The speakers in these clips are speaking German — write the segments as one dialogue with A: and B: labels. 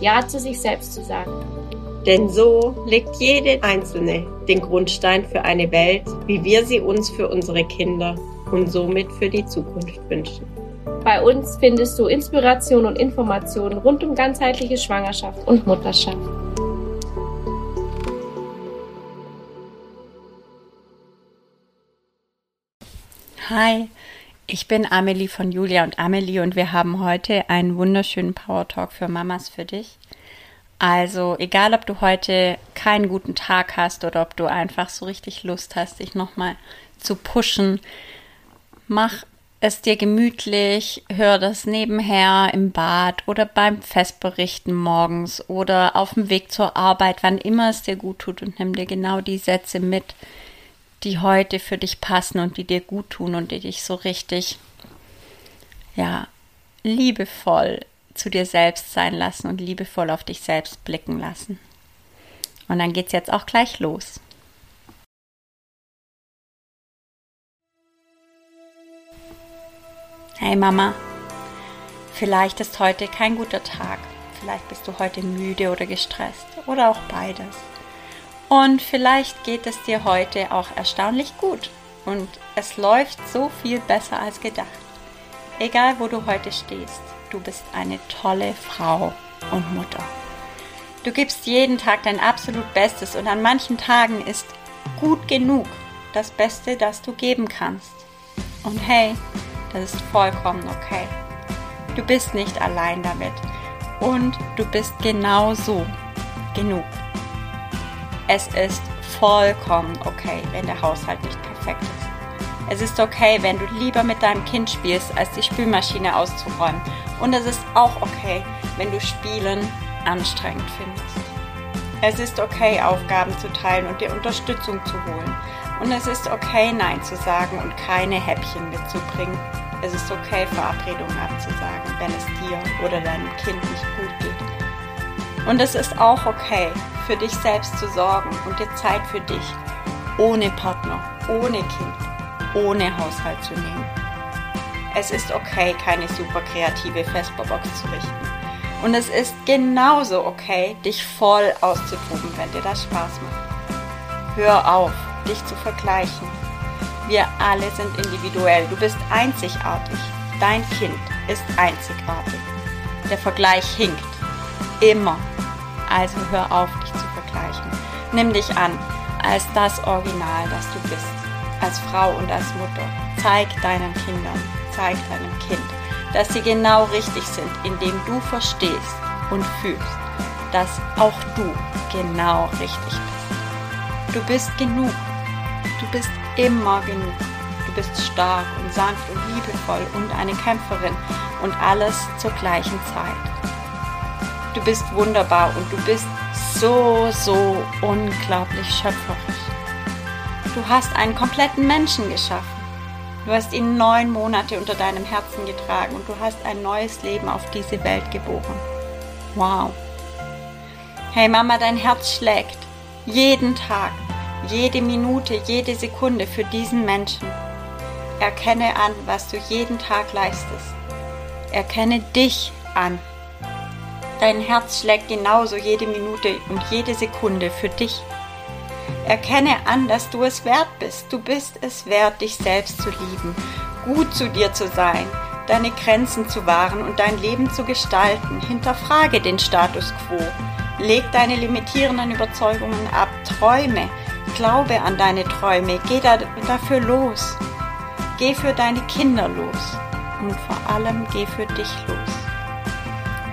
A: Ja zu sich selbst zu sagen.
B: Denn so legt jede Einzelne den Grundstein für eine Welt, wie wir sie uns für unsere Kinder und somit für die Zukunft wünschen.
A: Bei uns findest du Inspiration und Informationen rund um ganzheitliche Schwangerschaft und Mutterschaft.
C: Hi, ich bin Amelie von Julia und Amelie und wir haben heute einen wunderschönen Power Talk für Mamas für dich. Also, egal ob du heute keinen guten Tag hast oder ob du einfach so richtig Lust hast, dich nochmal zu pushen, mach es dir gemütlich, hör das nebenher im Bad oder beim Festberichten morgens oder auf dem Weg zur Arbeit, wann immer es dir gut tut und nimm dir genau die Sätze mit, die heute für dich passen und die dir gut tun und die dich so richtig, ja, liebevoll zu dir selbst sein lassen und liebevoll auf dich selbst blicken lassen. Und dann geht's jetzt auch gleich los. Hey Mama, vielleicht ist heute kein guter Tag. Vielleicht bist du heute müde oder gestresst oder auch beides. Und vielleicht geht es dir heute auch erstaunlich gut und es läuft so viel besser als gedacht. Egal wo du heute stehst, du bist eine tolle Frau und Mutter. Du gibst jeden Tag dein absolut Bestes und an manchen Tagen ist gut genug das Beste, das du geben kannst. Und hey, das ist vollkommen okay. Du bist nicht allein damit und du bist genauso genug. Es ist vollkommen okay, wenn der Haushalt nicht perfekt ist. Es ist okay, wenn du lieber mit deinem Kind spielst, als die Spülmaschine auszuräumen. Und es ist auch okay, wenn du Spielen anstrengend findest. Es ist okay, Aufgaben zu teilen und dir Unterstützung zu holen. Und es ist okay, Nein zu sagen und keine Häppchen mitzubringen. Es ist okay, Verabredungen abzusagen, wenn es dir oder deinem Kind nicht gut geht. Und es ist auch okay, für dich selbst zu sorgen und dir Zeit für dich ohne Partner, ohne Kind, ohne Haushalt zu nehmen. Es ist okay, keine super kreative Vesperbox zu richten. Und es ist genauso okay, dich voll auszutoben, wenn dir das Spaß macht. Hör auf, dich zu vergleichen. Wir alle sind individuell. Du bist einzigartig. Dein Kind ist einzigartig. Der Vergleich hinkt. Immer. Also hör auf, dich zu vergleichen. Nimm dich an als das Original, das du bist. Als Frau und als Mutter. Zeig deinen Kindern, zeig deinem Kind, dass sie genau richtig sind, indem du verstehst und fühlst, dass auch du genau richtig bist. Du bist genug. Du bist immer genug. Du bist stark und sanft und liebevoll und eine Kämpferin und alles zur gleichen Zeit. Du bist wunderbar und du bist so, so unglaublich schöpferisch. Du hast einen kompletten Menschen geschaffen. Du hast ihn neun Monate unter deinem Herzen getragen und du hast ein neues Leben auf diese Welt geboren. Wow. Hey Mama, dein Herz schlägt jeden Tag, jede Minute, jede Sekunde für diesen Menschen. Erkenne an, was du jeden Tag leistest. Erkenne dich an Dein Herz schlägt genauso jede Minute und jede Sekunde für dich. Erkenne an, dass du es wert bist. Du bist es wert, dich selbst zu lieben, gut zu dir zu sein, deine Grenzen zu wahren und dein Leben zu gestalten. Hinterfrage den Status quo. Leg deine limitierenden Überzeugungen ab. Träume. Glaube an deine Träume. Geh da, dafür los. Geh für deine Kinder los. Und vor allem geh für dich los.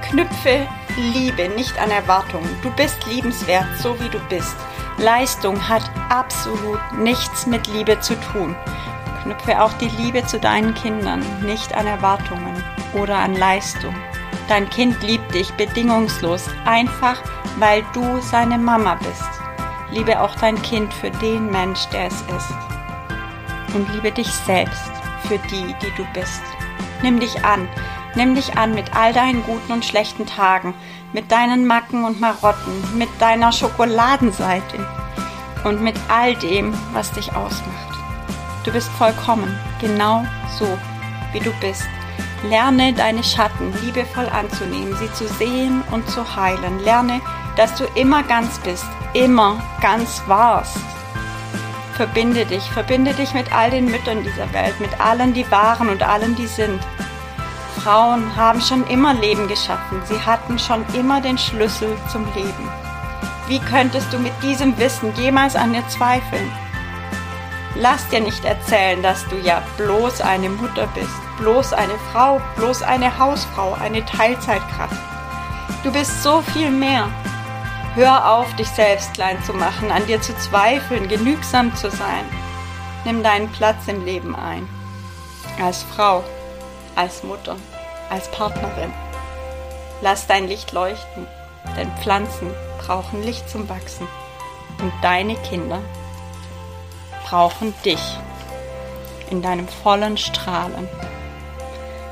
C: Knüpfe Liebe nicht an Erwartungen. Du bist liebenswert, so wie du bist. Leistung hat absolut nichts mit Liebe zu tun. Knüpfe auch die Liebe zu deinen Kindern nicht an Erwartungen oder an Leistung. Dein Kind liebt dich bedingungslos, einfach weil du seine Mama bist. Liebe auch dein Kind für den Mensch, der es ist. Und liebe dich selbst für die, die du bist. Nimm dich an. Nimm dich an mit all deinen guten und schlechten Tagen, mit deinen Macken und Marotten, mit deiner Schokoladenseite und mit all dem, was dich ausmacht. Du bist vollkommen, genau so, wie du bist. Lerne deine Schatten liebevoll anzunehmen, sie zu sehen und zu heilen. Lerne, dass du immer ganz bist, immer ganz warst. Verbinde dich, verbinde dich mit all den Müttern dieser Welt, mit allen, die waren und allen, die sind. Frauen haben schon immer Leben geschaffen, sie hatten schon immer den Schlüssel zum Leben. Wie könntest du mit diesem Wissen jemals an dir zweifeln? Lass dir nicht erzählen, dass du ja bloß eine Mutter bist, bloß eine Frau, bloß eine Hausfrau, eine Teilzeitkraft. Du bist so viel mehr. Hör auf, dich selbst klein zu machen, an dir zu zweifeln, genügsam zu sein. Nimm deinen Platz im Leben ein. Als Frau, als Mutter, als Partnerin. Lass dein Licht leuchten, denn Pflanzen brauchen Licht zum Wachsen. Und deine Kinder brauchen dich in deinem vollen Strahlen.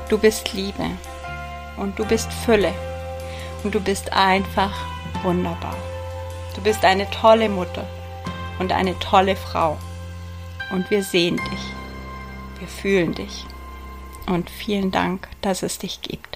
C: Du bist Liebe und du bist Fülle und du bist einfach wunderbar. Du bist eine tolle Mutter und eine tolle Frau und wir sehen dich, wir fühlen dich und vielen Dank, dass es dich gibt.